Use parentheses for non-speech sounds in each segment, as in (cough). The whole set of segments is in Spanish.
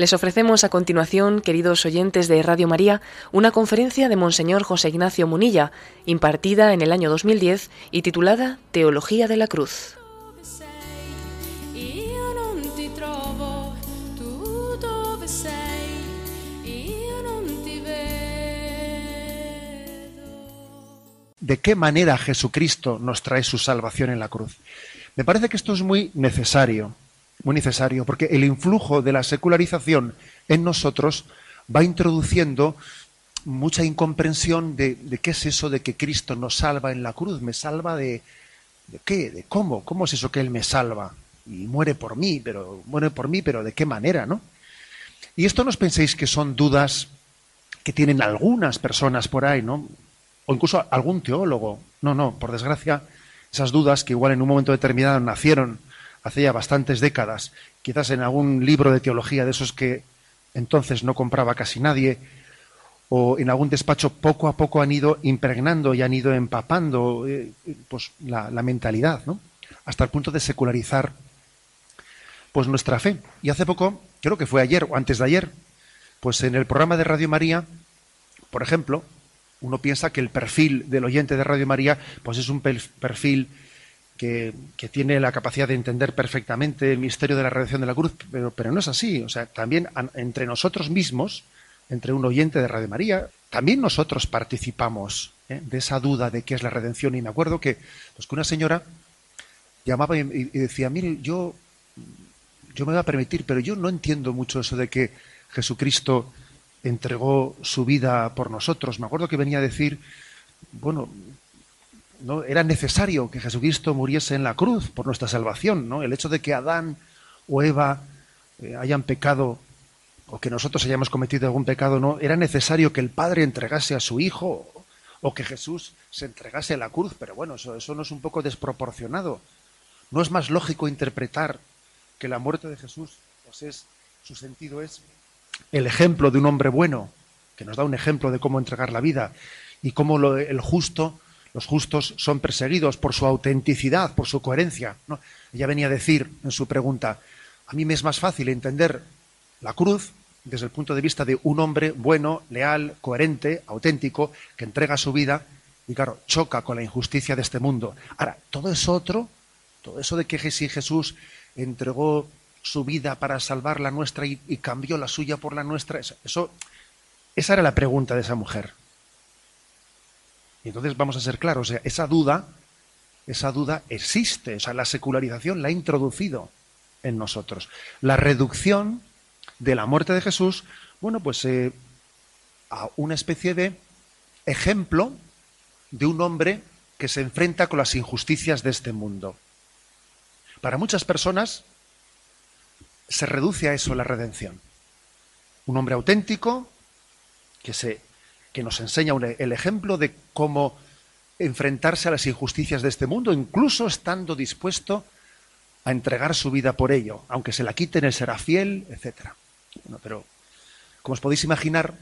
Les ofrecemos a continuación, queridos oyentes de Radio María, una conferencia de Monseñor José Ignacio Munilla, impartida en el año 2010 y titulada Teología de la Cruz. ¿De qué manera Jesucristo nos trae su salvación en la cruz? Me parece que esto es muy necesario muy necesario, porque el influjo de la secularización en nosotros va introduciendo mucha incomprensión de, qué es eso de que Cristo nos salva en la cruz. ¿Me salva de, de qué? ¿De cómo? ¿Cómo es eso que Él me salva? Y muere por mí, pero muere por mí, pero ¿de qué manera, no? Y esto no os penséis que son dudas que tienen algunas personas por ahí, ¿no? O incluso algún teólogo. No, no, por desgracia, esas dudas que igual en un momento determinado nacieron hace ya bastantes décadas, quizás en algún libro de teología de esos que entonces no compraba casi nadie, o en algún despacho poco a poco han ido impregnando y han ido empapando eh, pues, la, mentalidad, ¿no? hasta el punto de secularizar pues nuestra fe. Y hace poco, creo que fue ayer o antes de ayer, pues en el programa de Radio María, por ejemplo, uno piensa que el perfil del oyente de Radio María pues es un perfil que, tiene la capacidad de entender perfectamente el misterio de la redención de la cruz, pero, pero no es así. O sea, también entre nosotros mismos, entre un oyente de Radio María, también nosotros participamos ¿eh? de esa duda de qué es la redención. Y me acuerdo que, pues, que una señora llamaba y, decía, mire, yo, yo me voy a permitir, pero yo no entiendo mucho eso de que Jesucristo entregó su vida por nosotros. Me acuerdo que venía a decir, bueno, ¿no? era necesario que Jesucristo muriese en la cruz por nuestra salvación. ¿no? El hecho de que Adán o Eva eh, hayan pecado o que nosotros hayamos cometido algún pecado, no, era necesario que el Padre entregase a su Hijo o que Jesús se entregase a la cruz, pero bueno, eso, eso no es un poco desproporcionado. ¿No es más lógico interpretar que la muerte de Jesús, pues es, su sentido es el ejemplo de un hombre bueno, que nos da un ejemplo de cómo entregar la vida, y cómo lo, el justo los justos son perseguidos por su autenticidad, por su coherencia. ¿no? Ella venía a decir en su pregunta, a mí me es más fácil entender la cruz desde el punto de vista de un hombre bueno, leal, coherente, auténtico, que entrega su vida y, claro, choca con la injusticia de este mundo. Ahora, todo eso otro, todo eso de que si Jesús entregó su vida para salvar la nuestra y, cambió la suya por la nuestra, eso, esa era la pregunta de esa mujer. Y entonces vamos a ser claros, o sea, esa duda, esa duda existe, o sea, la secularización la ha introducido en nosotros. La reducción de la muerte de Jesús, bueno, pues eh, a una especie de ejemplo de un hombre que se enfrenta con las injusticias de este mundo. Para muchas personas se reduce a eso la redención. Un hombre auténtico que se que nos enseña el ejemplo de cómo enfrentarse a las injusticias de este mundo, incluso estando dispuesto a entregar su vida por ello, aunque se la quiten, él será fiel, etc. pero, como os podéis imaginar,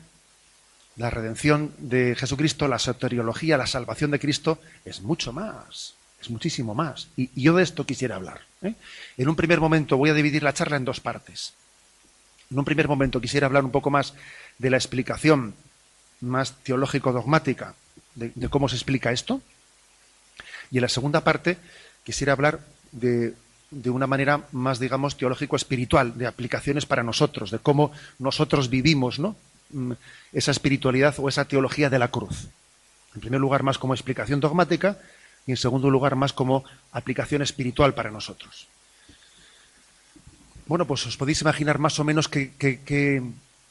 la redención de Jesucristo, la soteriología, la salvación de Cristo es mucho más, es muchísimo más. Y, yo de esto quisiera hablar. ¿eh? En un primer momento voy a dividir la charla en dos partes. En un primer momento quisiera hablar un poco más de la explicación más teológico-dogmática de, cómo se explica esto. Y en la segunda parte quisiera hablar de, de una manera más, digamos, teológico-espiritual, de aplicaciones para nosotros, de cómo nosotros vivimos ¿no? Mm, esa espiritualidad o esa teología de la cruz. En primer lugar, más como explicación dogmática y en segundo lugar, más como aplicación espiritual para nosotros. Bueno, pues os podéis imaginar más o menos que,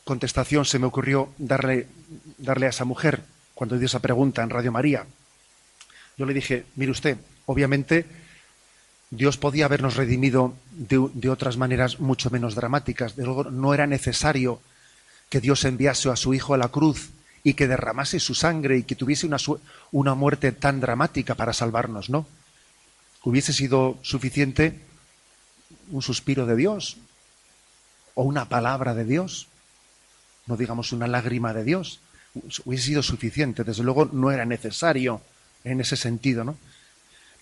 contestación se me ocurrió darle, darle a esa mujer cuando dio esa pregunta en Radio María. Yo le dije, mire usted, obviamente Dios podía habernos redimido de, otras maneras mucho menos dramáticas. De luego, no era necesario que Dios enviase a su Hijo a la cruz y que derramase su sangre y que tuviese una, una muerte tan dramática para salvarnos, ¿no? Hubiese sido suficiente un suspiro de Dios o una palabra de Dios no digamos una lágrima de Dios, hubiese sido suficiente, desde luego no era necesario en ese sentido, ¿no?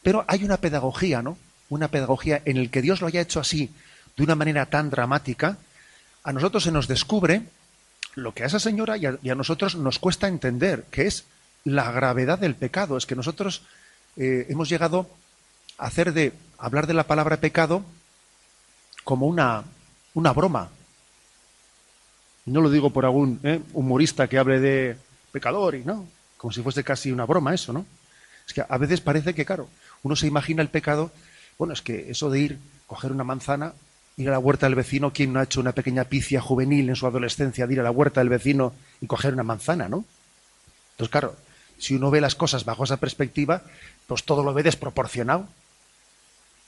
Pero hay una pedagogía, ¿no? Una pedagogía en el que Dios lo haya hecho así, de una manera tan dramática, a nosotros se nos descubre lo que a esa señora y a, nosotros nos cuesta entender, que es la gravedad del pecado. Es que nosotros eh, hemos llegado a hacer de hablar de la palabra pecado como una, una broma. No lo digo por algún ¿eh? humorista que hable de pecador y no, como si fuese casi una broma eso, ¿no? Es que a veces parece que, claro, uno se imagina el pecado, bueno, es que eso de ir, coger una manzana, ir a la huerta del vecino, ¿quién no ha hecho una pequeña picia juvenil en su adolescencia de ir a la huerta del vecino y coger una manzana, ¿no? Entonces, claro, si uno ve las cosas bajo esa perspectiva, pues todo lo ve desproporcionado.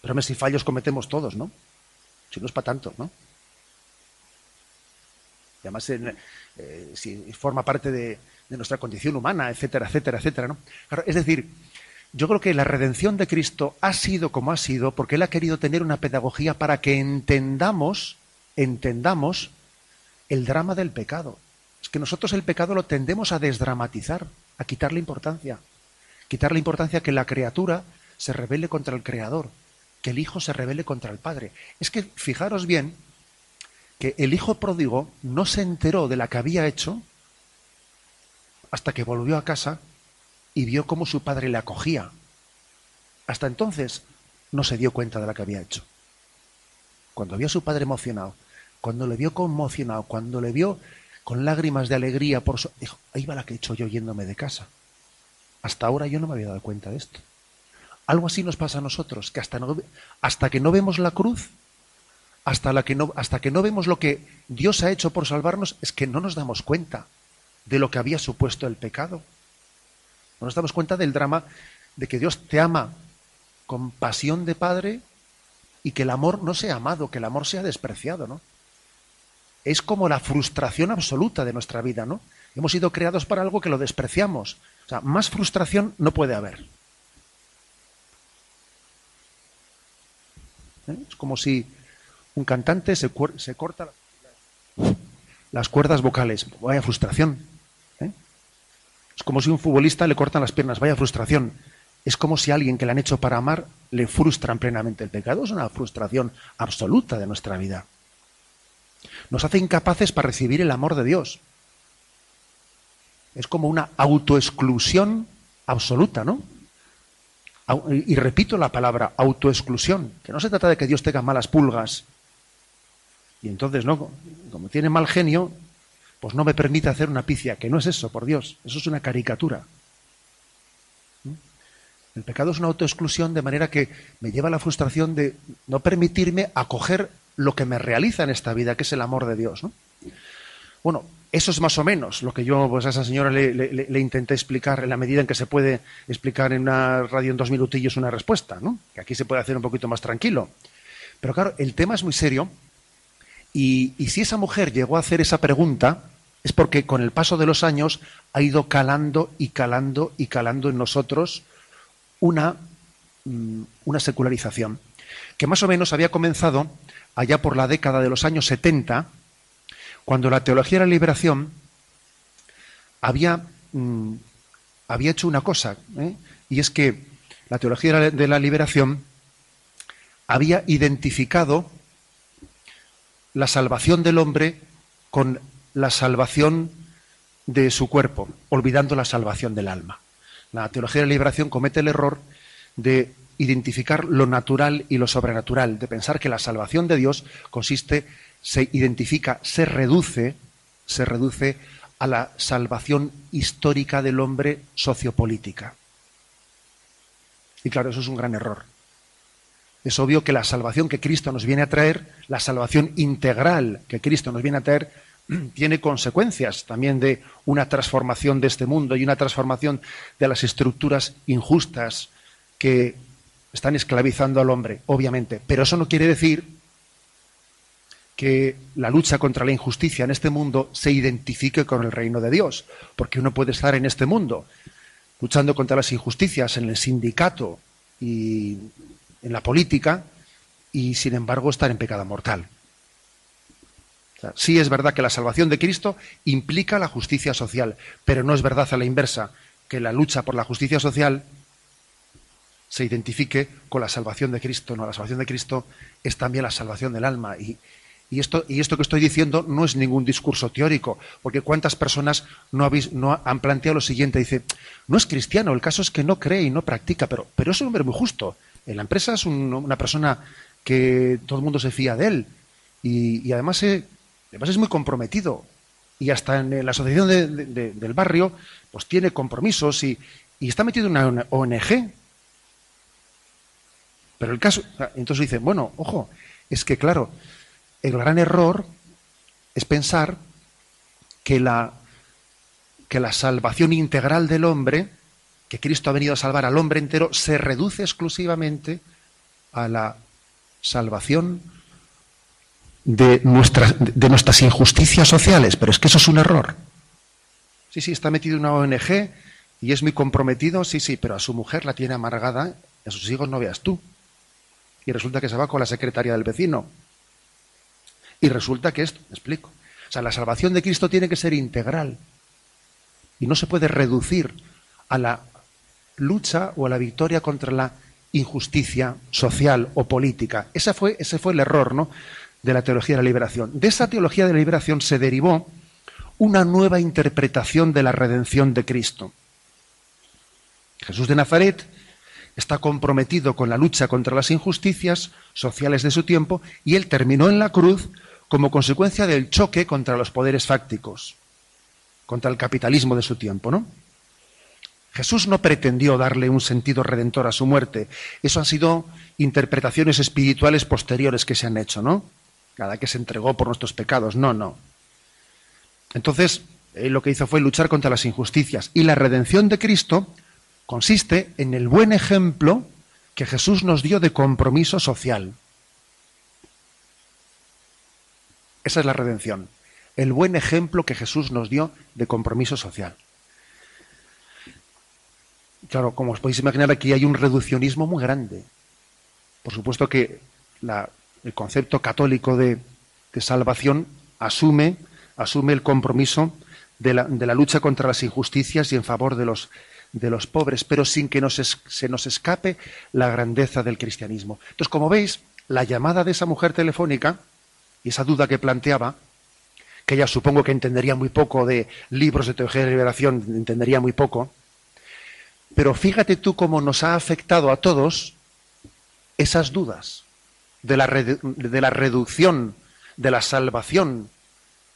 Pero si fallos cometemos todos, ¿no? Si no es para tanto, ¿no? Además, eh, si forma parte de, nuestra condición humana, etcétera, etcétera, etcétera. ¿no? es decir, yo creo que la redención de Cristo ha sido como ha sido porque Él ha querido tener una pedagogía para que entendamos, entendamos el drama del pecado. Es que nosotros el pecado lo tendemos a desdramatizar, a quitarle importancia. Quitarle importancia que la criatura se rebele contra el Creador, que el Hijo se rebele contra el Padre. Es que fijaros bien que el Hijo pródigo no se enteró de la que había hecho hasta que volvió a casa y vio cómo su padre le acogía. Hasta entonces no se dio cuenta de lo que había hecho. Cuando vio a su padre emocionado, cuando le vio conmocionado, cuando le vio con lágrimas de alegría por su... dijo, ahí va la que he hecho yo yéndome de casa. Hasta ahora yo no me había dado cuenta de esto. Algo así nos pasa a nosotros, que hasta, hasta que no vemos la cruz, hasta, la que no, hasta que no vemos lo que Dios ha hecho por salvarnos, es que no nos damos cuenta de lo que había supuesto el pecado. No nos damos cuenta del drama de que Dios te ama con pasión de padre y que el amor no sea amado, que el amor sea despreciado, ¿no? Es como la frustración absoluta de nuestra vida, ¿no? Hemos sido creados para algo que lo despreciamos. O sea, más frustración no puede haber. ¿Eh? Es como si un cantante se, corta las cuerdas vocales. Vaya frustración. Es como si un futbolista le cortan las piernas, vaya frustración. Es como si a alguien que le han hecho para amar le frustran plenamente. El pecado es una frustración absoluta de nuestra vida. Nos hace incapaces para recibir el amor de Dios. Es como una autoexclusión absoluta, ¿no? Y repito la palabra autoexclusión, que no se trata de que Dios tenga malas pulgas. Y entonces, ¿no? Como tiene mal genio, pues no me permite hacer una picia, que no es eso, por Dios, eso es una caricatura. El pecado es una autoexclusión de manera que me lleva a la frustración de no permitirme acoger lo que me realiza en esta vida, que es el amor de Dios. Bueno, eso es más o menos lo que yo pues, a esa señora le, intenté explicar en la medida en que se puede explicar en una radio en dos minutillos una respuesta, ¿no? que aquí se puede hacer un poquito más tranquilo. Pero claro, el tema es muy serio y, si esa mujer llegó a hacer esa pregunta, es porque con el paso de los años ha ido calando y calando y calando en nosotros una, mm, una secularización, que más o menos había comenzado allá por la década de los años 70, cuando la teología de la liberación había, mm, había hecho una cosa, ¿eh? y es que la teología de la liberación había identificado la salvación del hombre con la salvación de su cuerpo, olvidando la salvación del alma. La teología de la liberación comete el error de identificar lo natural y lo sobrenatural, de pensar que la salvación de Dios consiste, se identifica, se reduce, se reduce a la salvación histórica del hombre sociopolítica. Y claro, eso es un gran error es obvio que la salvación que Cristo nos viene a traer, la salvación integral que Cristo nos viene a traer, (clears throat) tiene consecuencias también de una transformación de este mundo y una transformación de las estructuras injustas que están esclavizando al hombre, obviamente. Pero eso no quiere decir que la lucha contra la injusticia en este mundo se identifique con el reino de Dios, porque uno puede estar en este mundo luchando contra las injusticias en el sindicato y en la política y sin embargo estar en pecado mortal. sí es verdad que la salvación de Cristo implica la justicia social, pero no es verdad a la inversa que la lucha por la justicia social se identifique con la salvación de Cristo. No, la salvación de Cristo es también la salvación del alma y, Y esto, y esto que estoy diciendo no es ningún discurso teórico, porque cuántas personas no, habéis, no han planteado lo siguiente, dice, no es cristiano, el caso es que no cree y no practica, pero, pero es un hombre muy justo. En la empresa es una persona que todo el mundo se fía de él y, además, además es muy comprometido. Y hasta en la asociación del barrio, pues tiene compromisos y, y está metido en una ONG. Pero el caso, entonces dicen, bueno, ojo, es que claro, el gran error es pensar que la, que la salvación integral del hombre, que Cristo ha venido a salvar al hombre entero, se reduce exclusivamente a la salvación de nuestras, injusticias sociales. Pero es que eso es un error. Sí, sí, está metido en una ONG y es muy comprometido, sí, sí, pero a su mujer la tiene amargada, a sus hijos no veas tú. Y resulta que se va con la secretaria del vecino. Y resulta que esto, me explico. O sea, la salvación de Cristo tiene que ser integral. Y no se puede reducir a la lucha o a la victoria contra la injusticia social o política. Ese fue, ese fue el error ¿no? de la teología de la liberación. De esa teología de la liberación se derivó una nueva interpretación de la redención de Cristo. Jesús de Nazaret está comprometido con la lucha contra las injusticias sociales de su tiempo y él terminó en la cruz como consecuencia del choque contra los poderes fácticos, contra el capitalismo de su tiempo, ¿no? Jesús no pretendió darle un sentido redentor a su muerte. Eso han sido interpretaciones espirituales posteriores que se han hecho, ¿no? Cada que se entregó por nuestros pecados. No, no. Entonces, él lo que hizo fue luchar contra las injusticias. Y la redención de Cristo consiste en el buen ejemplo que Jesús nos dio de compromiso social. Esa es la redención. El buen ejemplo que Jesús nos dio de compromiso social. Claro, como os podéis imaginar, aquí hay un reduccionismo muy grande. Por supuesto que el concepto católico de, salvación asume, asume el compromiso de la, de la, lucha contra las injusticias y en favor de los, de los pobres, pero sin que se nos escape la grandeza del cristianismo. Entonces, como veis, la llamada de esa mujer telefónica y esa duda que planteaba, que ella supongo que entendería muy poco de libros de teología de liberación, entendería muy poco, pero fíjate tú cómo nos ha afectado a todos esas dudas de la, de la reducción, de la salvación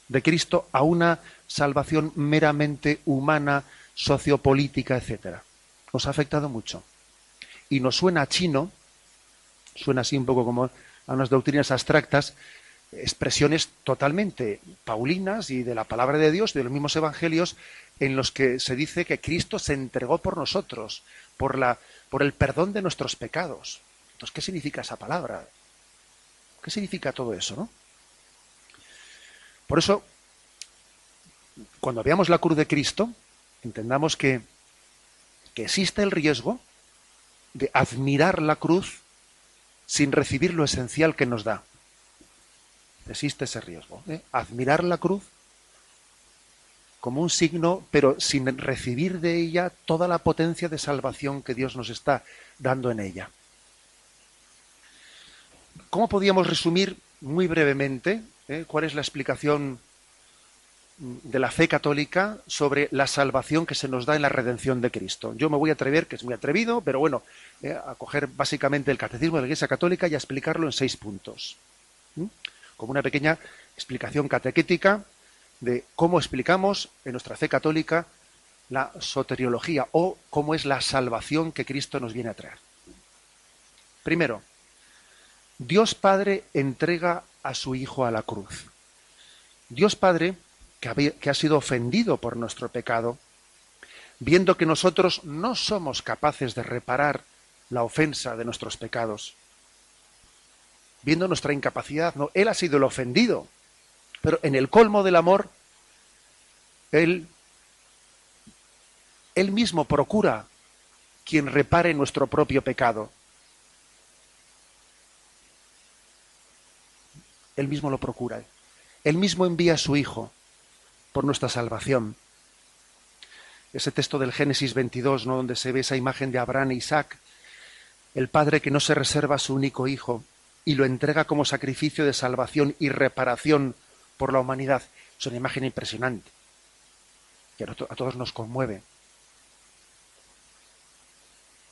de Cristo a una salvación meramente humana, sociopolítica, etcétera. Nos ha afectado mucho. Y nos suena chino, suena así un poco como a unas doctrinas abstractas, expresiones totalmente paulinas y de la palabra de Dios, de los mismos evangelios, en los que se dice que Cristo se entregó por nosotros, por, la, por el perdón de nuestros pecados. Entonces, ¿qué significa esa palabra? ¿Qué significa todo eso, no? Por eso, cuando veamos la cruz de Cristo, entendamos que, que existe el riesgo de admirar la cruz sin recibir lo esencial que nos da existe ese riesgo. ¿eh? Admirar la cruz como un signo, pero sin recibir de ella toda la potencia de salvación que Dios nos está dando en ella. ¿Cómo podríamos resumir muy brevemente ¿eh? cuál es la explicación de la fe católica sobre la salvación que se nos da en la redención de Cristo? Yo me voy a atrever, que es muy atrevido, pero bueno, ¿eh? a coger básicamente el catecismo de la Iglesia Católica y a explicarlo en seis puntos como una pequeña explicación catequética de cómo explicamos en nuestra fe católica la soteriología o cómo es la salvación que Cristo nos viene a traer. Primero, Dios Padre entrega a su Hijo a la cruz. Dios Padre, que, ha sido ofendido por nuestro pecado, viendo que nosotros no somos capaces de reparar la ofensa de nuestros pecados, viendo nuestra incapacidad. No, él ha sido el ofendido, pero en el colmo del amor, él, él mismo procura quien repare nuestro propio pecado. Él mismo lo procura. Él mismo envía a su Hijo por nuestra salvación. Ese texto del Génesis 22, ¿no? donde se ve esa imagen de Abraham e Isaac, el padre que no se reserva a su único hijo, y lo entrega como sacrificio de salvación y reparación por la humanidad. Es una imagen impresionante que a todos nos conmueve.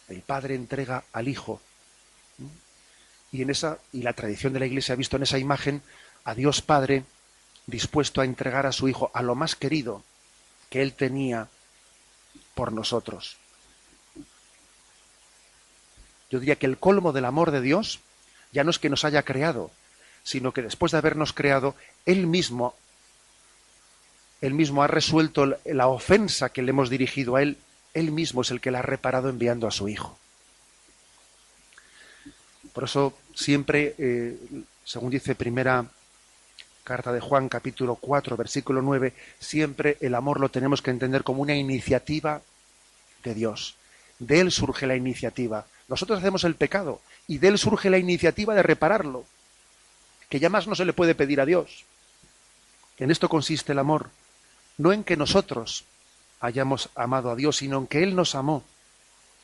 El Padre entrega al Hijo. Y, en esa, y la tradición de la Iglesia ha visto en esa imagen a Dios Padre dispuesto a entregar a su Hijo, a lo más querido que Él tenía por nosotros. Yo diría que el colmo del amor de Dios ya no es que nos haya creado, sino que después de habernos creado, Él mismo, Él mismo ha resuelto la ofensa que le hemos dirigido a Él, Él mismo es el que la ha reparado enviando a su Hijo. Por eso siempre, eh, según dice primera carta de Juan capítulo 4 versículo 9, siempre el amor lo tenemos que entender como una iniciativa de Dios. De Él surge la iniciativa. Nosotros hacemos el pecado y de Él surge la iniciativa de repararlo, que ya más no se le puede pedir a Dios. En esto consiste el amor, no en que nosotros hayamos amado a Dios, sino en que Él nos amó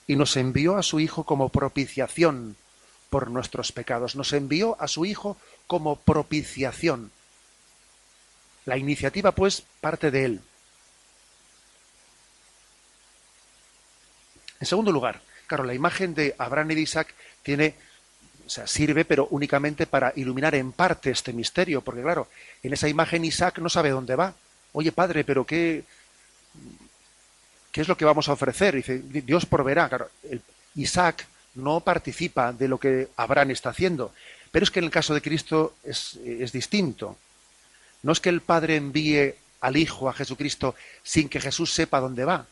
y nos envió a su Hijo como propiciación por nuestros pecados. Nos envió a su Hijo como propiciación. La iniciativa, pues, parte de Él. En segundo lugar, claro, la imagen de Abraham y de Isaac tiene, o sea, sirve, pero únicamente para iluminar en parte este misterio, porque claro, en esa imagen Isaac no sabe dónde va. Oye, padre, pero qué, qué es lo que vamos a ofrecer? dice, Dios proveerá. Claro, Isaac no participa de lo que Abraham está haciendo, pero es que en el caso de Cristo es, es distinto. No es que el Padre envíe al Hijo, a Jesucristo, sin que Jesús sepa dónde va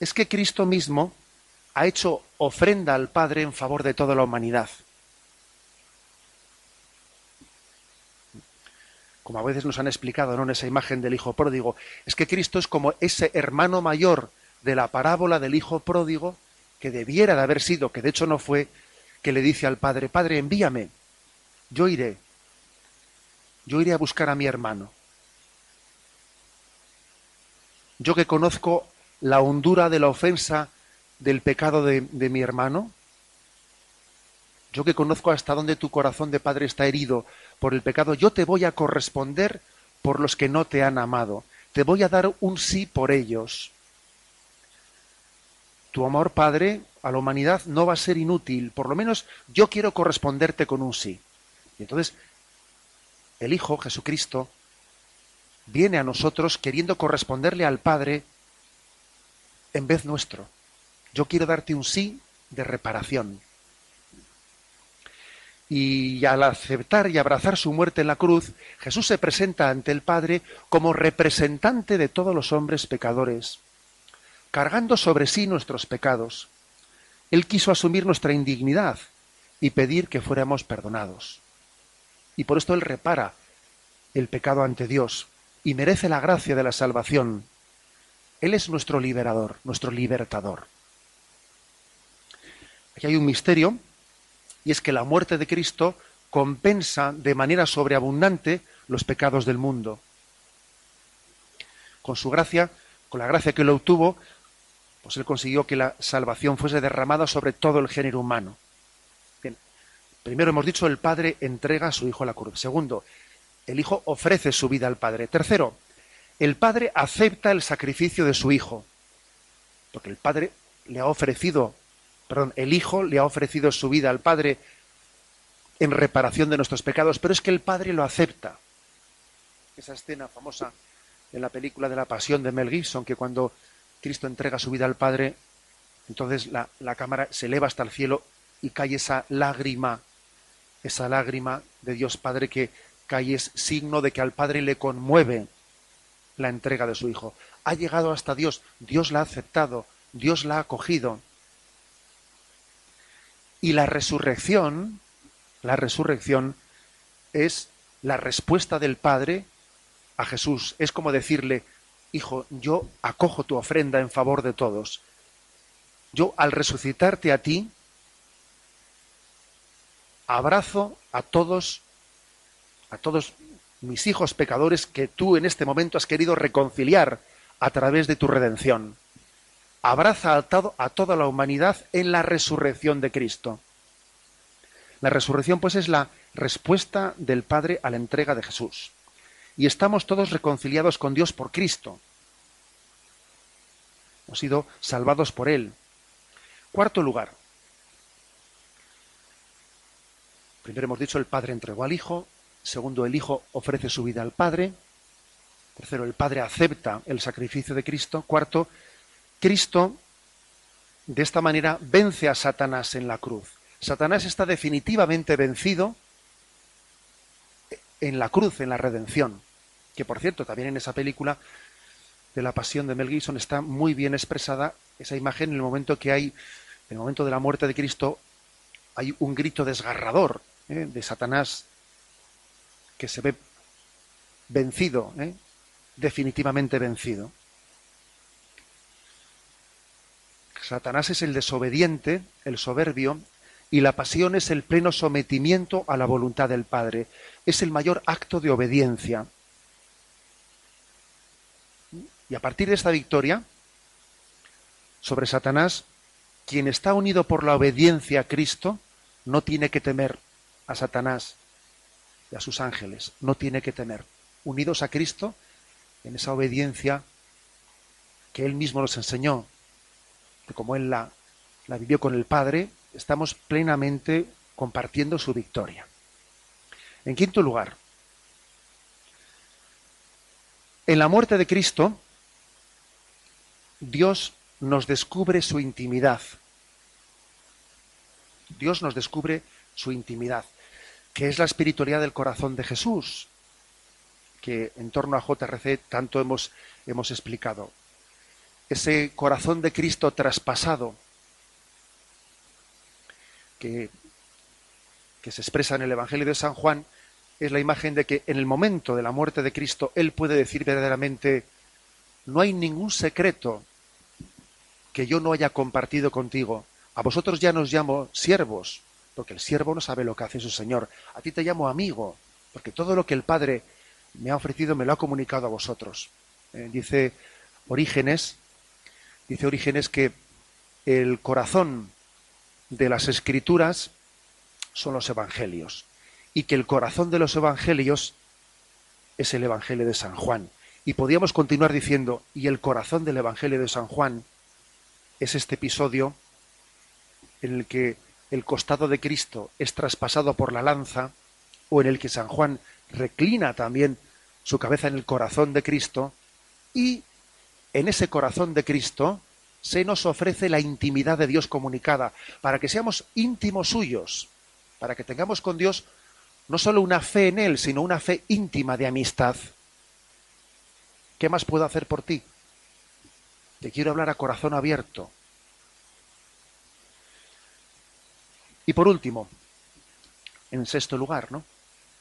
es que Cristo mismo ha hecho ofrenda al Padre en favor de toda la humanidad. Como a veces nos han explicado ¿no? en esa imagen del Hijo pródigo, es que Cristo es como ese hermano mayor de la parábola del Hijo pródigo que debiera de haber sido, que de hecho no fue, que le dice al Padre, Padre, envíame, yo iré, yo iré a buscar a mi hermano. Yo que conozco la hondura de la ofensa del pecado de, mi hermano? Yo que conozco hasta dónde tu corazón de padre está herido por el pecado, yo te voy a corresponder por los que no te han amado. Te voy a dar un sí por ellos. Tu amor, Padre, a la humanidad no va a ser inútil. Por lo menos yo quiero corresponderte con un sí. Y entonces el Hijo, Jesucristo, viene a nosotros queriendo corresponderle al Padre en vez nuestro. Yo quiero darte un sí de reparación. Y al aceptar y abrazar su muerte en la cruz, Jesús se presenta ante el Padre como representante de todos los hombres pecadores, cargando sobre sí nuestros pecados. Él quiso asumir nuestra indignidad y pedir que fuéramos perdonados. Y por esto Él repara el pecado ante Dios y merece la gracia de la salvación él es nuestro liberador, nuestro libertador. Aquí hay un misterio, y es que la muerte de Cristo compensa de manera sobreabundante los pecados del mundo. Con su gracia, con la gracia que lo obtuvo, pues él consiguió que la salvación fuese derramada sobre todo el género humano. Bien. Primero hemos dicho, el Padre entrega a su Hijo a la cruz. Segundo, el Hijo ofrece su vida al Padre. Tercero, el padre acepta el sacrificio de su hijo, porque el padre le ha ofrecido, perdón, el hijo le ha ofrecido su vida al padre en reparación de nuestros pecados, pero es que el padre lo acepta. Esa escena famosa en la película de la Pasión de Mel Gibson, que cuando Cristo entrega su vida al Padre, entonces la, la cámara se eleva hasta el cielo y cae esa lágrima, esa lágrima de Dios Padre que cae es signo de que al Padre le conmueve la entrega de su Hijo. Ha llegado hasta Dios, Dios la ha aceptado, Dios la ha acogido. Y la resurrección, la resurrección es la respuesta del Padre a Jesús. Es como decirle, Hijo, yo acojo tu ofrenda en favor de todos. Yo al resucitarte a ti, abrazo a todos, a todos mis hijos pecadores que tú en este momento has querido reconciliar a través de tu redención. Abraza a, a toda la humanidad en la resurrección de Cristo. La resurrección, pues, es la respuesta del Padre a la entrega de Jesús. Y estamos todos reconciliados con Dios por Cristo. Hemos sido salvados por Él. Cuarto lugar. Primero hemos dicho, el Padre entregó al Hijo. Segundo, el Hijo ofrece su vida al Padre. Tercero, el Padre acepta el sacrificio de Cristo. Cuarto, Cristo de esta manera vence a Satanás en la cruz. Satanás está definitivamente vencido en la cruz, en la redención. Que por cierto, también en esa película de la pasión de Mel Gibson está muy bien expresada esa imagen en el momento que hay, en el momento de la muerte de Cristo, hay un grito desgarrador ¿eh? de Satanás que se ve vencido, ¿eh? definitivamente vencido. Satanás es el desobediente, el soberbio, y la pasión es el pleno sometimiento a la voluntad del Padre. Es el mayor acto de obediencia. Y a partir de esta victoria sobre Satanás, quien está unido por la obediencia a Cristo no tiene que temer a Satanás y a sus ángeles, no tiene que temer. Unidos a Cristo en esa obediencia que Él mismo nos enseñó, como Él la, la vivió con el Padre, estamos plenamente compartiendo su victoria. En quinto lugar, en la muerte de Cristo, Dios nos descubre su intimidad. Dios nos descubre su intimidad, que es la espiritualidad del corazón de Jesús, que en torno a JRC tanto hemos, hemos explicado. Ese corazón de Cristo traspasado, que, que se expresa en el Evangelio de San Juan, es la imagen de que en el momento de la muerte de Cristo Él puede decir verdaderamente, no hay ningún secreto que yo no haya compartido contigo. A vosotros ya nos llamo siervos, porque el siervo no sabe lo que hace su Señor. A ti te llamo amigo, porque todo lo que el Padre me ha ofrecido me lo ha comunicado a vosotros. Eh, dice Orígenes, dice Orígenes que el corazón de las escrituras son los evangelios y que el corazón de los evangelios es el evangelio de San Juan. Y podríamos continuar diciendo, y el corazón del evangelio de San Juan es este episodio en el que el costado de Cristo es traspasado por la lanza, o en el que San Juan reclina también su cabeza en el corazón de Cristo, y en ese corazón de Cristo se nos ofrece la intimidad de Dios comunicada, para que seamos íntimos suyos, para que tengamos con Dios no solo una fe en Él, sino una fe íntima de amistad. ¿Qué más puedo hacer por ti? Te quiero hablar a corazón abierto. Y por último, en sexto lugar, ¿no?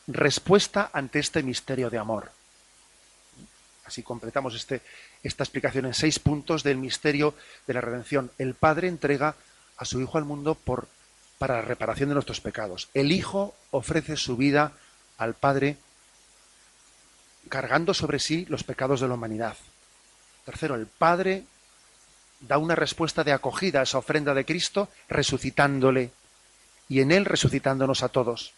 Respuesta ante este misterio de amor. Así completamos este, esta explicación en seis puntos del misterio de la redención. El Padre entrega a su Hijo al mundo por, para la reparación de nuestros pecados. El Hijo ofrece su vida al Padre cargando sobre sí los pecados de la humanidad. Tercero, el Padre da una respuesta de acogida a esa ofrenda de Cristo, resucitándole y en él resucitándonos a todos.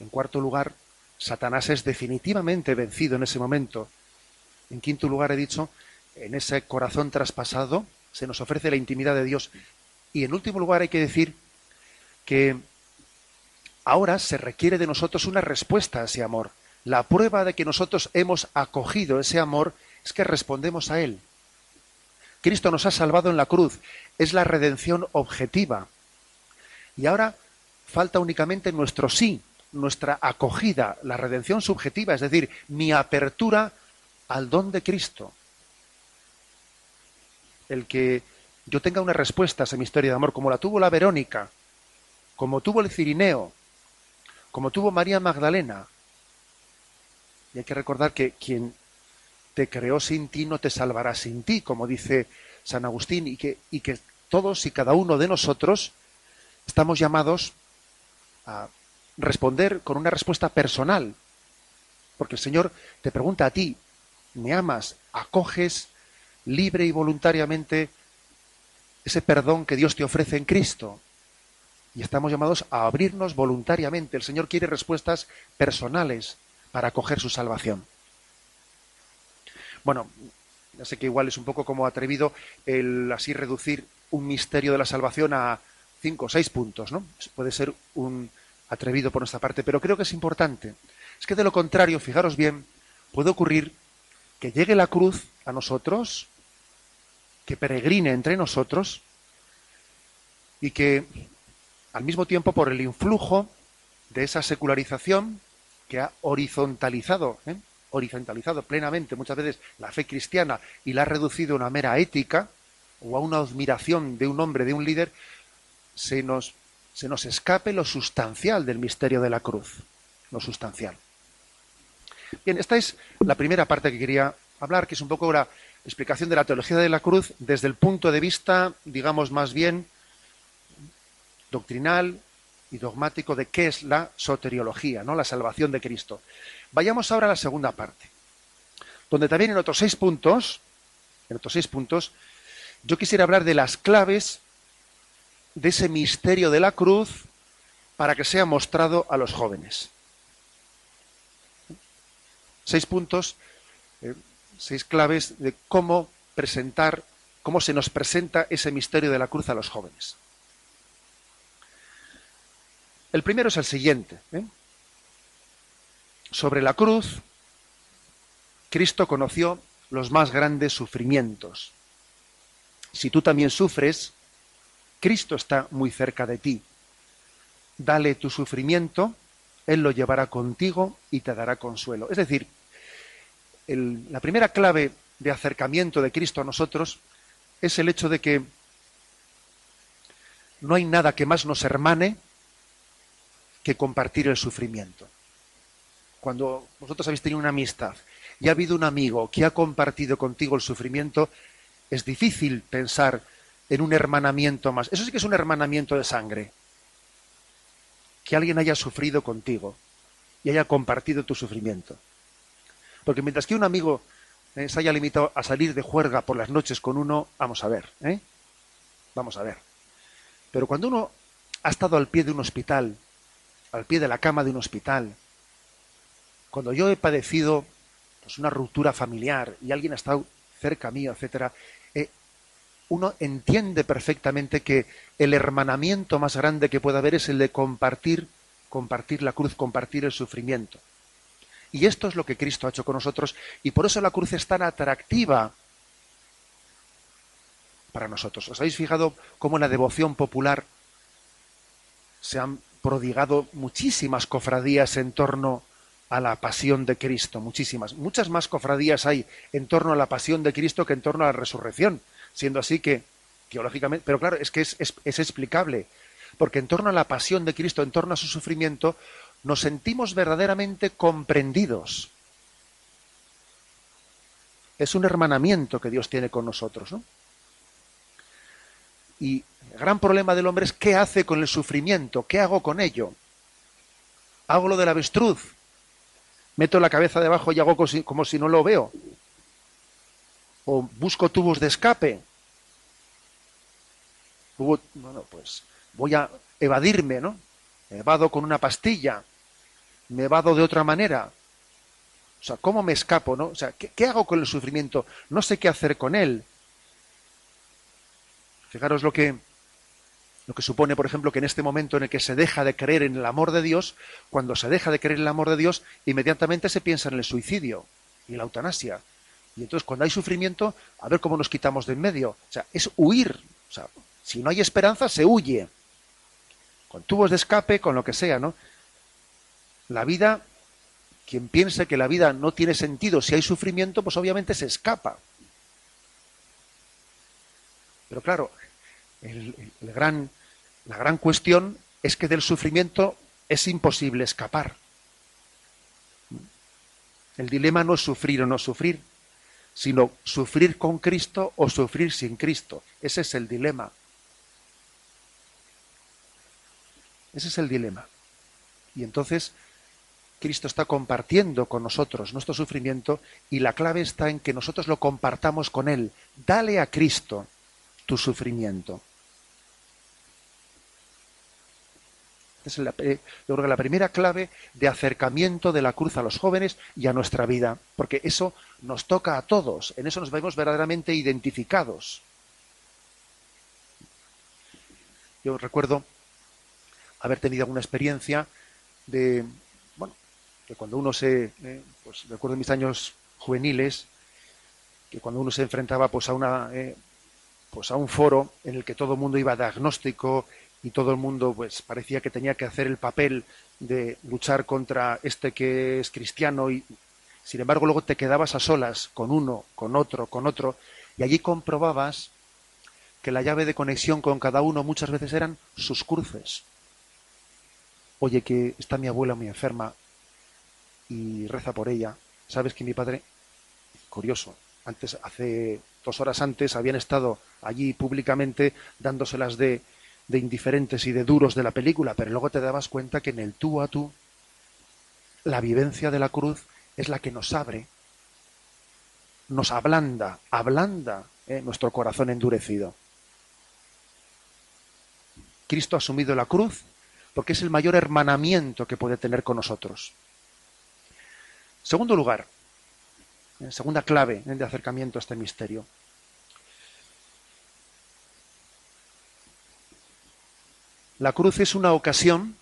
En cuarto lugar, Satanás es definitivamente vencido en ese momento. En quinto lugar, he dicho, en ese corazón traspasado se nos ofrece la intimidad de Dios. Y en último lugar, hay que decir que ahora se requiere de nosotros una respuesta a ese amor. La prueba de que nosotros hemos acogido ese amor es que respondemos a él. Cristo nos ha salvado en la cruz. Es la redención objetiva. Y ahora falta únicamente nuestro sí, nuestra acogida, la redención subjetiva, es decir, mi apertura al don de Cristo. El que yo tenga una respuesta a esa misterio de amor, como la tuvo la Verónica, como tuvo el Cirineo, como tuvo María Magdalena. Y hay que recordar que quien te creó sin ti no te salvará sin ti, como dice San Agustín, y que, y que todos y cada uno de nosotros estamos llamados a responder con una respuesta personal. Porque el Señor te pregunta a ti, ¿me amas? ¿Acoges libre y voluntariamente ese perdón que Dios te ofrece en Cristo? Y estamos llamados a abrirnos voluntariamente. El Señor quiere respuestas personales para acoger su salvación. Bueno, ya sé que igual es un poco como atrevido el así reducir un misterio de la salvación a cinco o seis puntos, ¿no? Puede ser un atrevido por nuestra parte, pero creo que es importante. Es que de lo contrario, fijaros bien, puede ocurrir que llegue la cruz a nosotros, que peregrine entre nosotros y que al mismo tiempo por el influjo de esa secularización que ha horizontalizado, ¿eh? horizontalizado plenamente muchas veces la fe cristiana y la ha reducido a una mera ética o a una admiración de un hombre, de un líder, se nos, se nos escape lo sustancial del misterio de la cruz, lo sustancial. Bien, esta es la primera parte que quería hablar, que es un poco la explicación de la teología de la cruz desde el punto de vista, digamos, más bien doctrinal y dogmático de qué es la soteriología, ¿no? La salvación de Cristo. Vayamos ahora a la segunda parte, donde también en otros seis puntos, en otros seis puntos, yo quisiera hablar de las claves de ese misterio de la cruz para que sea mostrado a los jóvenes. Seis puntos, eh, seis claves de cómo presentar, cómo se nos presenta ese misterio de la cruz a los jóvenes. El primero es el siguiente. ¿eh? Sobre la cruz, Cristo conoció los más grandes sufrimientos. Si tú también sufres, Cristo está muy cerca de ti. Dale tu sufrimiento, Él lo llevará contigo y te dará consuelo. Es decir, la primera clave de acercamiento de Cristo a nosotros es el hecho de que no hay nada que más nos hermane que compartir el sufrimiento. Cuando vosotros habéis tenido una amistad y ha habido un amigo que ha compartido contigo el sufrimiento, es difícil pensar en un hermanamiento más. Eso sí que es un hermanamiento de sangre. Que alguien haya sufrido contigo y haya compartido tu sufrimiento. Porque mientras que un amigo eh, se haya limitado a salir de juerga por las noches con uno, vamos a ver, ¿eh? Vamos a ver. Pero cuando uno ha estado al pie de un hospital al pie de la cama de un hospital, cuando yo he padecido pues, una ruptura familiar y alguien ha estado cerca mío, etcétera, eh, uno entiende perfectamente que el hermanamiento más grande que puede haber es el de compartir, compartir la cruz, compartir el sufrimiento. Y esto es lo que Cristo ha hecho con nosotros y por eso la cruz es tan atractiva para nosotros. ¿Os habéis fijado cómo en la devoción popular se han prodigado muchísimas cofradías en torno a la pasión de Cristo, muchísimas. Muchas más cofradías hay en torno a la pasión de Cristo que en torno a la resurrección, siendo así que, teológicamente, pero claro, es que es, es explicable, porque en torno a la pasión de Cristo, en torno a su sufrimiento, nos sentimos verdaderamente comprendidos. Es un hermanamiento que Dios tiene con nosotros, ¿no? Y el gran problema del hombre es qué hace con el sufrimiento, qué hago con ello. Hago lo del avestruz, meto la cabeza debajo y hago como si no lo veo. O busco tubos de escape. Bueno, pues voy a evadirme, ¿no? Me evado con una pastilla, me evado de otra manera. O sea, ¿cómo me escapo, no? O sea, qué hago con el sufrimiento? No sé qué hacer con él. Fijaros lo que, lo que supone, por ejemplo, que en este momento en el que se deja de creer en el amor de Dios, cuando se deja de creer en el amor de Dios, inmediatamente se piensa en el suicidio y la eutanasia. Y entonces cuando hay sufrimiento, a ver cómo nos quitamos de en medio. O sea, es huir. O sea, si no hay esperanza, se huye. Con tubos de escape, con lo que sea, ¿no? La vida, quien piense que la vida no tiene sentido si hay sufrimiento, pues obviamente se escapa. Pero claro, la gran cuestión es que del sufrimiento es imposible escapar. El dilema no es sufrir o no sufrir, sino sufrir con Cristo o sufrir sin Cristo. Ese es el dilema. Ese es el dilema. Y entonces Cristo está compartiendo con nosotros nuestro sufrimiento y la clave está en que nosotros lo compartamos con Él. Dale a Cristo tu sufrimiento. es la, eh, yo creo que la primera clave de acercamiento de la cruz a los jóvenes y a nuestra vida, porque eso nos toca a todos, en eso nos vemos verdaderamente identificados. Yo recuerdo haber tenido alguna experiencia de, bueno, que cuando uno se, eh, pues recuerdo mis años juveniles, que cuando uno se enfrentaba pues a una, eh, pues a un foro en el que todo el mundo iba diagnóstico y todo el mundo pues parecía que tenía que hacer el papel de luchar contra este que es cristiano y sin embargo luego te quedabas a solas con uno, con otro, con otro y allí comprobabas que la llave de conexión con cada uno muchas veces eran sus cruces. Oye, que está mi abuela muy enferma y reza por ella. ¿Sabes que mi padre, curioso, antes, hace dos horas antes, habían estado allí públicamente dándoselas de de indiferentes y de duros de la película, pero luego te dabas cuenta que en el tú a tú, la vivencia de la cruz es la que nos abre, nos ablanda, ablanda ¿eh? nuestro corazón endurecido. Cristo ha asumido la cruz porque es el mayor hermanamiento que puede tener con nosotros. Segundo lugar, ¿eh? segunda clave de acercamiento a este misterio. La cruz es una ocasión,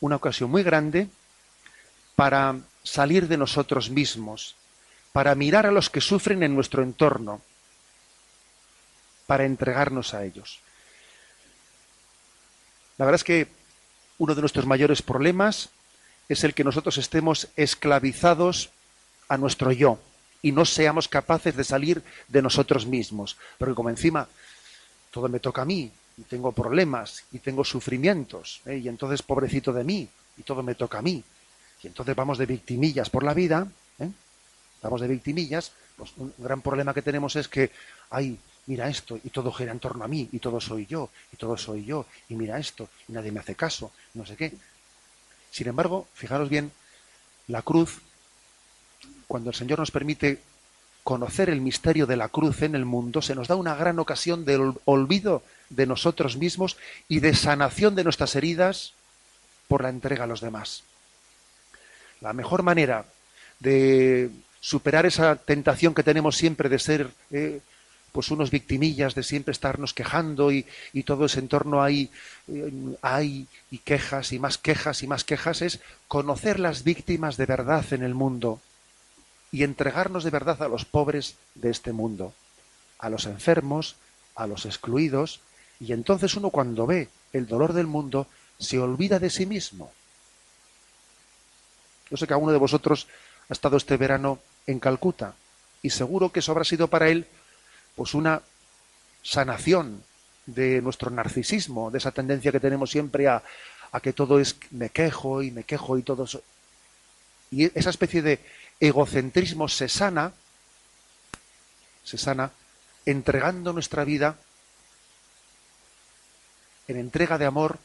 una ocasión muy grande para salir de nosotros mismos, para mirar a los que sufren en nuestro entorno, para entregarnos a ellos. La verdad es que uno de nuestros mayores problemas es el que nosotros estemos esclavizados a nuestro yo y no seamos capaces de salir de nosotros mismos. Porque como encima todo me toca a mí, y tengo problemas y tengo sufrimientos, ¿eh? y entonces pobrecito de mí, y todo me toca a mí. Y entonces vamos de victimillas por la vida, ¿eh? vamos de victimillas, pues un gran problema que tenemos es que, ay, mira esto, y todo gira en torno a mí, y todo soy yo, y todo soy yo, y mira esto, y nadie me hace caso, no sé qué. Sin embargo, fijaros bien, la cruz, cuando el Señor nos permite conocer el misterio de la cruz en el mundo, se nos da una gran ocasión del olvido de nosotros mismos y de sanación de nuestras heridas por la entrega a los demás. La mejor manera de superar esa tentación que tenemos siempre de ser eh, pues unos victimillas, de siempre estarnos quejando y, todo ese entorno ahí eh, hay y quejas y más quejas y más quejas, es conocer las víctimas de verdad en el mundo y entregarnos de verdad a los pobres de este mundo, a los enfermos, a los excluidos, y entonces uno cuando ve el dolor del mundo se olvida de sí mismo. Yo sé que alguno de vosotros ha estado este verano en Calcuta y seguro que eso habrá sido para él pues una sanación de nuestro narcisismo, de esa tendencia que tenemos siempre a, que todo es me quejo y me quejo y todo eso. Y esa especie de egocentrismo se sana, se sana entregando nuestra vida en entrega de amor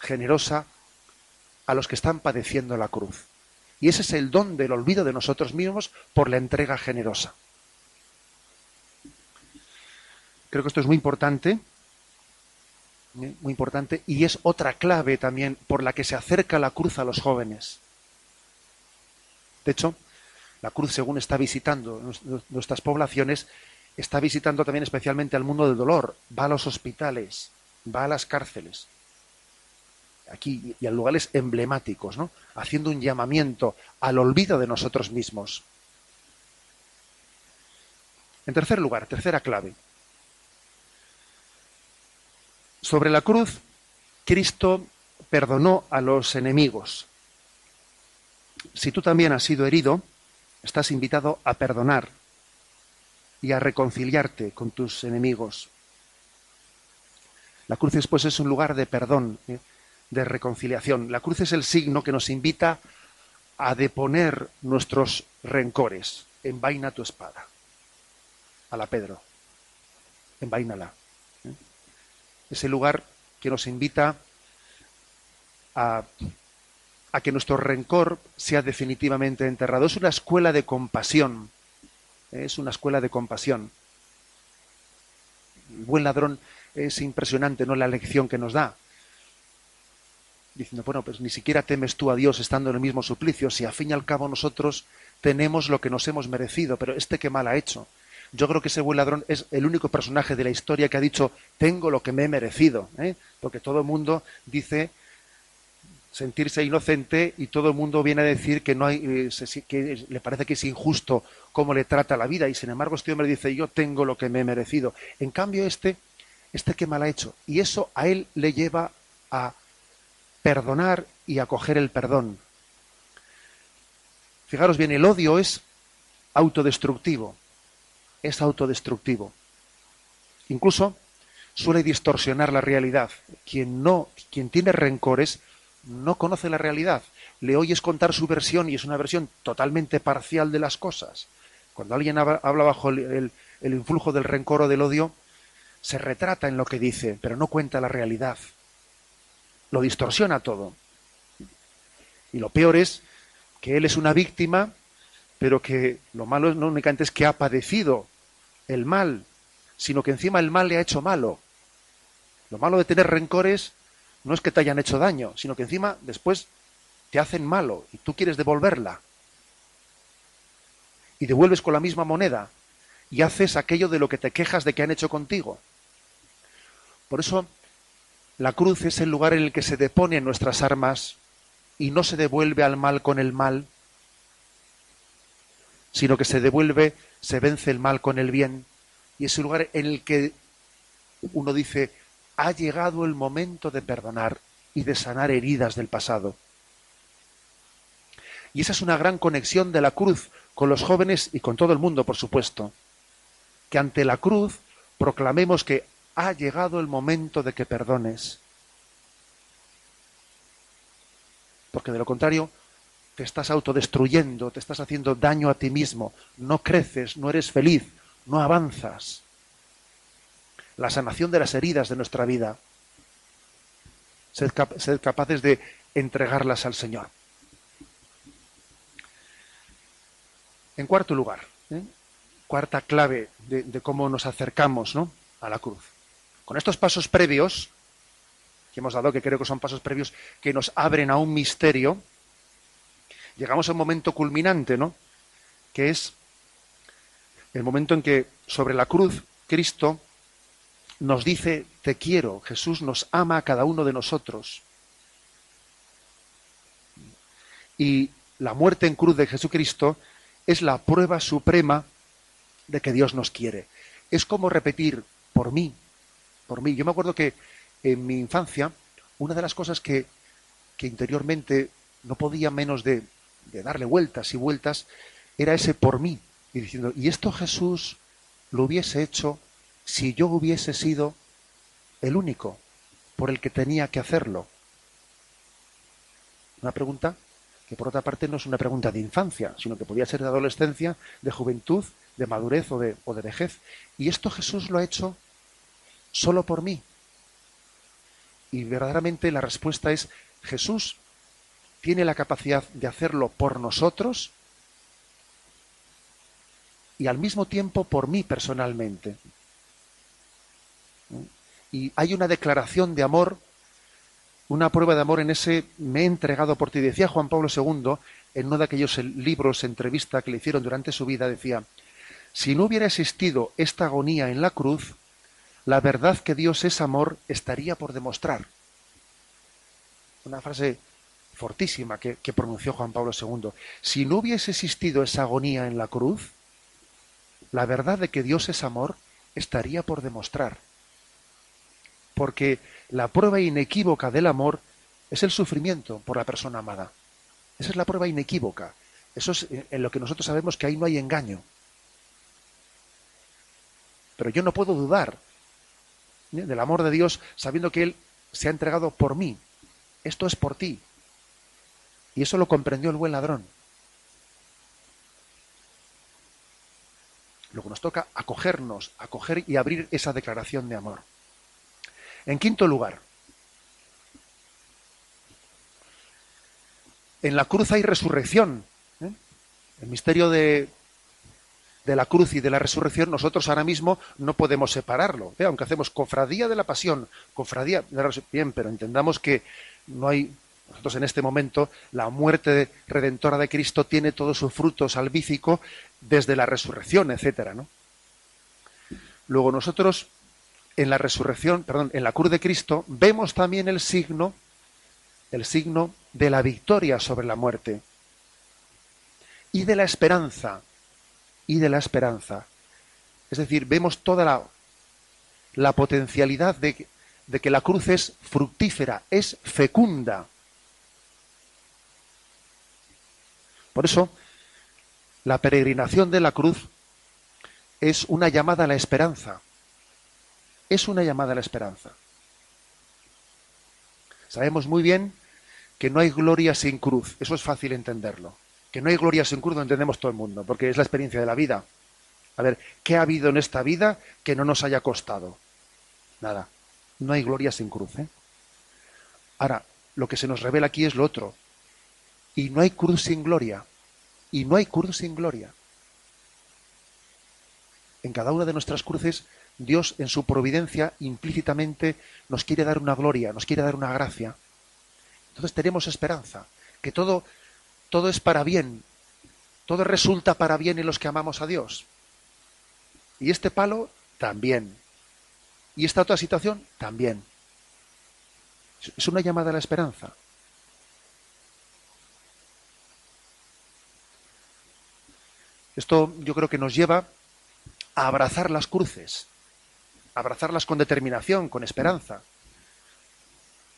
generosa a los que están padeciendo la cruz. Y ese es el don del olvido de nosotros mismos por la entrega generosa. Creo que esto es muy importante, muy importante, y es otra clave también por la que se acerca la cruz a los jóvenes. De hecho, la cruz, según está visitando nuestras poblaciones, está visitando también especialmente al mundo del dolor, va a los hospitales, va a las cárceles, aquí y a lugares emblemáticos, ¿no? haciendo un llamamiento al olvido de nosotros mismos. En tercer lugar, tercera clave. Sobre la cruz, Cristo perdonó a los enemigos. Si tú también has sido herido, estás invitado a perdonar y a reconciliarte con tus enemigos. La cruz después es un lugar de perdón, ¿eh? de reconciliación. La cruz es el signo que nos invita a deponer nuestros rencores. Envaina tu espada. A la Pedro. Envaínala. Es el lugar que nos invita a, que nuestro rencor sea definitivamente enterrado. Es una escuela de compasión. ¿eh? Es una escuela de compasión. El buen ladrón es impresionante, ¿no? La lección que nos da. diciendo, bueno, pues ni siquiera temes tú a Dios estando en el mismo suplicio, si a fin y al cabo nosotros tenemos lo que nos hemos merecido, pero este que mal ha hecho. Yo creo que ese buen ladrón es el único personaje de la historia que ha dicho, tengo lo que me he merecido, ¿eh? porque todo el mundo dice sentirse inocente y todo el mundo viene a decir que no hay eh, que le parece que es injusto cómo le trata la vida. Y sin embargo este hombre dice yo tengo lo que me he merecido en cambio este este que mal ha hecho. Y eso a él le lleva a perdonar y a coger el perdón. Fijaros bien el odio es autodestructivo es autodestructivo incluso suele distorsionar la realidad quien no quien tiene rencores no conoce la realidad. Le oyes contar su versión y es una versión totalmente parcial de las cosas. Cuando alguien habla bajo el, influjo del rencor o del odio, se retrata en lo que dice, pero no cuenta la realidad. Lo distorsiona todo. Y lo peor es que él es una víctima, pero que lo malo no únicamente es que ha padecido el mal, sino que encima el mal le ha hecho malo. Lo malo de tener rencores no es que te hayan hecho daño, sino que encima después te hacen malo y tú quieres devolverla. Y devuelves con la misma moneda y haces aquello de lo que te quejas de que han hecho contigo. Por eso la cruz es el lugar en el que se deponen nuestras armas y no se devuelve al mal con el mal, sino que se devuelve, se vence el mal con el bien. Y es el lugar en el que uno dice, ha llegado el momento de perdonar y de sanar heridas del pasado. Y esa es una gran conexión de la cruz con los jóvenes y con todo el mundo, por supuesto. Que ante la cruz proclamemos que ha llegado el momento de que perdones. Porque de lo contrario, te estás autodestruyendo, te estás haciendo daño a ti mismo, no creces, no eres feliz, no avanzas la sanación de las heridas de nuestra vida. Sed, capaces de entregarlas al Señor. En cuarto lugar, ¿eh? cuarta clave de, cómo nos acercamos ¿no? a la cruz. Con estos pasos previos, que hemos dado, que creo que son pasos previos que nos abren a un misterio, llegamos a un momento culminante, ¿no? Que es el momento en que sobre la cruz Cristo nos dice, te quiero, Jesús nos ama a cada uno de nosotros. Y la muerte en cruz de Jesucristo es la prueba suprema de que Dios nos quiere. Es como repetir, por mí, por mí. Yo me acuerdo que en mi infancia, una de las cosas que, que interiormente no podía menos de, de darle vueltas y vueltas, era ese por mí. Y diciendo, ¿y esto Jesús lo hubiese hecho si yo hubiese sido el único por el que tenía que hacerlo? Una pregunta que por otra parte no es una pregunta de infancia, sino que podía ser de adolescencia, de juventud, de madurez o de, o de vejez. Y esto Jesús lo ha hecho solo por mí. Y verdaderamente la respuesta es, Jesús tiene la capacidad de hacerlo por nosotros y al mismo tiempo por mí personalmente. Y hay una declaración de amor, una prueba de amor en ese me he entregado por ti. Decía Juan Pablo II, en uno de aquellos libros, entrevista que le hicieron durante su vida, decía, si no hubiera existido esta agonía en la cruz, la verdad que Dios es amor estaría por demostrar. Una frase fortísima que, pronunció Juan Pablo II. Si no hubiese existido esa agonía en la cruz, la verdad de que Dios es amor estaría por demostrar porque la prueba inequívoca del amor es el sufrimiento por la persona amada. Esa es la prueba inequívoca. Eso es en lo que nosotros sabemos que ahí no hay engaño. Pero yo no puedo dudar ¿eh? del amor de Dios sabiendo que Él se ha entregado por mí. Esto es por ti. Y eso lo comprendió el buen ladrón. Luego nos toca acogernos, acoger y abrir esa declaración de amor. En quinto lugar, en la cruz hay resurrección. ¿eh? El misterio de, de, la cruz y de la resurrección nosotros ahora mismo no podemos separarlo. ¿eh? Aunque hacemos cofradía de la pasión, cofradía bien, pero entendamos que no hay Nosotros en este momento, la muerte redentora de Cristo tiene todo su fruto salvífico desde la resurrección, etcétera, ¿no? Luego nosotros en la resurrección, perdón, en la cruz de Cristo vemos también el signo el signo de la victoria sobre la muerte y de la esperanza y de la esperanza. Es decir, vemos toda la, la potencialidad de, de que la cruz es fructífera, es fecunda. Por eso, la peregrinación de la cruz es una llamada a la esperanza. Es una llamada a la esperanza. Sabemos muy bien que no hay gloria sin cruz. Eso es fácil entenderlo. Que no hay gloria sin cruz lo entendemos todo el mundo, porque es la experiencia de la vida. A ver, ¿qué ha habido en esta vida que no nos haya costado? Nada. No hay gloria sin cruz. ¿eh? Ahora, lo que se nos revela aquí es lo otro. Y no hay cruz sin gloria. Y no hay cruz sin gloria. En cada una de nuestras cruces, Dios en su providencia implícitamente nos quiere dar una gloria, nos quiere dar una gracia. Entonces tenemos esperanza, que todo, todo es para bien, todo resulta para bien en los que amamos a Dios. Y este palo también. Y esta otra situación también. Es una llamada a la esperanza. Esto yo creo que nos lleva a abrazar las cruces, abrazarlas con determinación, con esperanza.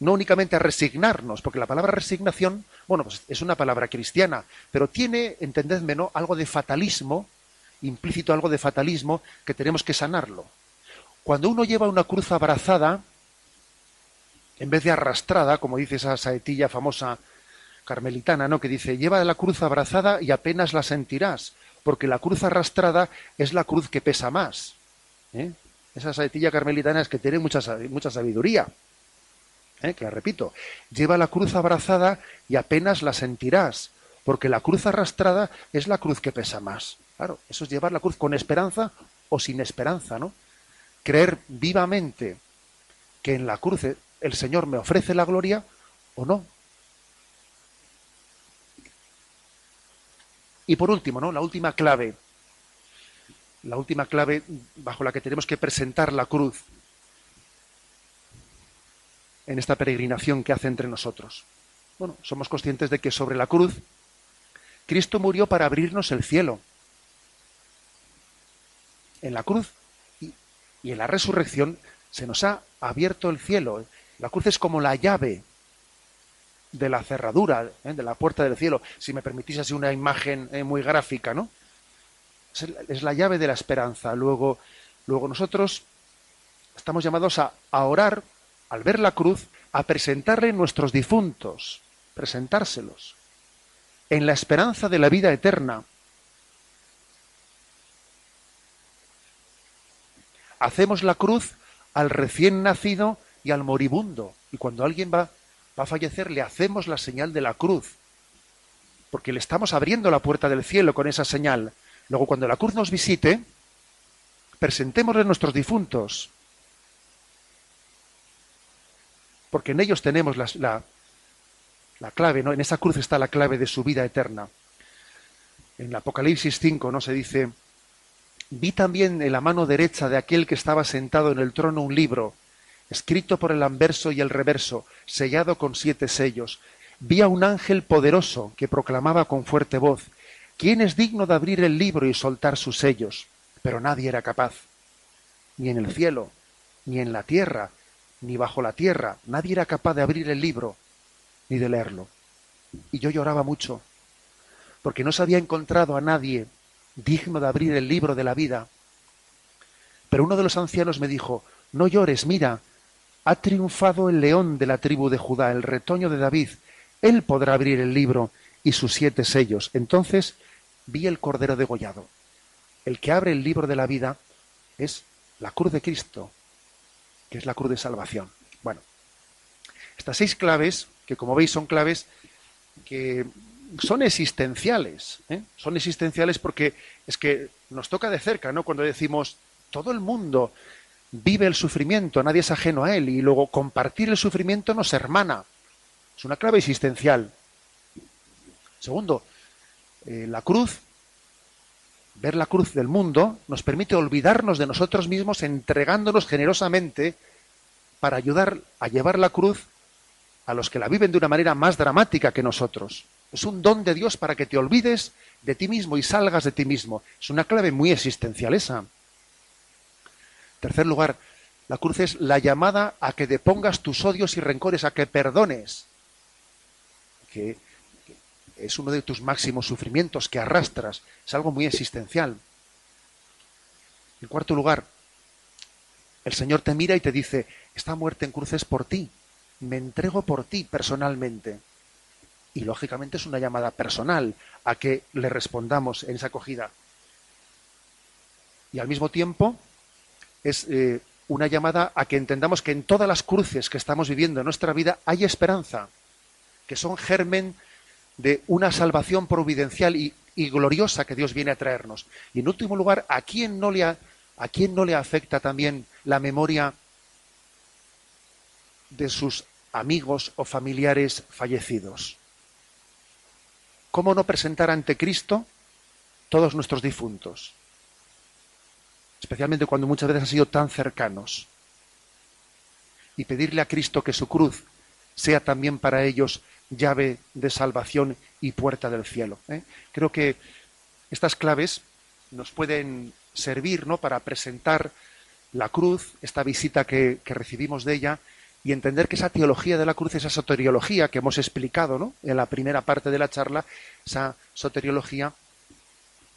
No únicamente a resignarnos, porque la palabra resignación, bueno, pues es una palabra cristiana, pero tiene, entendedme, ¿no? algo de fatalismo, implícito algo de fatalismo, que tenemos que sanarlo. Cuando uno lleva una cruz abrazada, en vez de arrastrada, como dice esa saetilla famosa carmelitana, ¿no? que dice, lleva la cruz abrazada y apenas la sentirás, porque la cruz arrastrada es la cruz que pesa más. ¿eh? Esa saetilla carmelitana es que tiene mucha, mucha sabiduría. ¿eh? Que la repito, lleva la cruz abrazada y apenas la sentirás, porque la cruz arrastrada es la cruz que pesa más. Claro, eso es llevar la cruz con esperanza o sin esperanza, ¿no? creer vivamente que en la cruz el Señor me ofrece la gloria o no. Y por último, ¿no? La última clave, la última clave bajo la que tenemos que presentar la cruz en esta peregrinación que hace entre nosotros. Bueno, somos conscientes de que sobre la cruz Cristo murió para abrirnos el cielo. En la cruz y en la resurrección se nos ha abierto el cielo. La cruz es como la llave de la cerradura, ¿eh? de la puerta del cielo. Si me permitís así una imagen eh, muy gráfica, ¿no? Es, la llave de la esperanza. Luego, luego nosotros estamos llamados a, a orar, al ver la cruz, a presentarle nuestros difuntos, presentárselos, en la esperanza de la vida eterna. hacemos la cruz al recién nacido y al moribundo. Y cuando alguien va, va a fallecer, le hacemos la señal de la cruz. Porque le estamos abriendo la puerta del cielo con esa señal. Luego, cuando la cruz nos visite, presentémosle nuestros difuntos. Porque en ellos tenemos la, la, la clave, ¿no? En esa cruz está la clave de su vida eterna. En el Apocalipsis 5 no se dice, Vi también en la mano derecha de aquel que estaba sentado en el trono un libro, escrito por el anverso y el reverso, sellado con siete sellos. Vi a un ángel poderoso que proclamaba con fuerte voz, ¿quién es digno de abrir el libro y soltar sus sellos? Pero nadie era capaz. Ni en el cielo, ni en la tierra, ni bajo la tierra, nadie era capaz de abrir el libro, ni de leerlo. Y yo lloraba mucho, porque no se había encontrado a nadie digno de abrir el libro de la vida. Pero uno de los ancianos me dijo, no llores, mira, ha triunfado el león de la tribu de Judá, el retoño de David, él podrá abrir el libro y sus siete sellos. Entonces vi el cordero degollado. El que abre el libro de la vida es la cruz de Cristo, que es la cruz de salvación. Bueno, estas seis claves, que como veis son claves que son existenciales, ¿eh? son existenciales porque es que nos toca de cerca, ¿no? Cuando decimos todo el mundo vive el sufrimiento, nadie es ajeno a él y luego compartir el sufrimiento nos hermana. Es una clave existencial. Segundo, eh, la cruz, ver la cruz del mundo, nos permite olvidarnos de nosotros mismos entregándonos generosamente para ayudar a llevar la cruz a los que la viven de una manera más dramática que nosotros. Es un don de Dios para que te olvides de ti mismo y salgas de ti mismo. Es una clave muy existencial esa. Tercer lugar, la cruz es la llamada a que depongas tus odios y rencores, a que perdones, que es uno de tus máximos sufrimientos que arrastras, es algo muy existencial. En cuarto lugar, el Señor te mira y te dice, esta muerte en cruz es por ti, me entrego por ti personalmente. Y lógicamente es una llamada personal a que le respondamos en esa acogida. Y al mismo tiempo es eh, una llamada a que entendamos que en todas las cruces que estamos viviendo en nuestra vida hay esperanza, que son germen de una salvación providencial y, gloriosa que Dios viene a traernos. Y en último lugar, ¿a quién no le, a quién no le afecta también la memoria de sus amigos o familiares fallecidos? ¿Cómo no presentar ante Cristo todos nuestros difuntos? Especialmente cuando muchas veces han sido tan cercanos. Y pedirle a Cristo que su cruz sea también para ellos llave de salvación y puerta del cielo. ¿eh? Creo que estas claves nos pueden servir ¿no? para presentar la cruz, esta visita que, que, recibimos de ella, y entender que esa teología de la cruz, esa soteriología que hemos explicado ¿no? en la primera parte de la charla, esa soteriología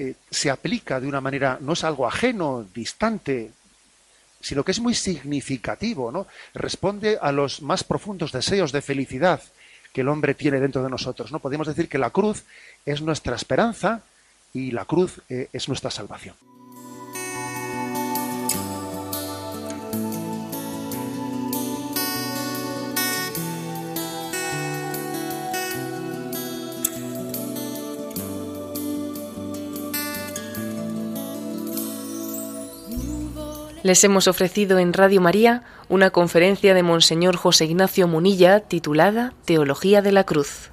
eh, se aplica de una manera, no es algo ajeno, distante, sino que es muy significativo, ¿no? Responde a los más profundos deseos de felicidad que el hombre tiene dentro de nosotros, ¿no? Podemos decir que la cruz es nuestra esperanza y la cruz eh, es nuestra salvación. Les hemos ofrecido en Radio María una conferencia de Monseñor José Ignacio Munilla titulada Teología de la Cruz.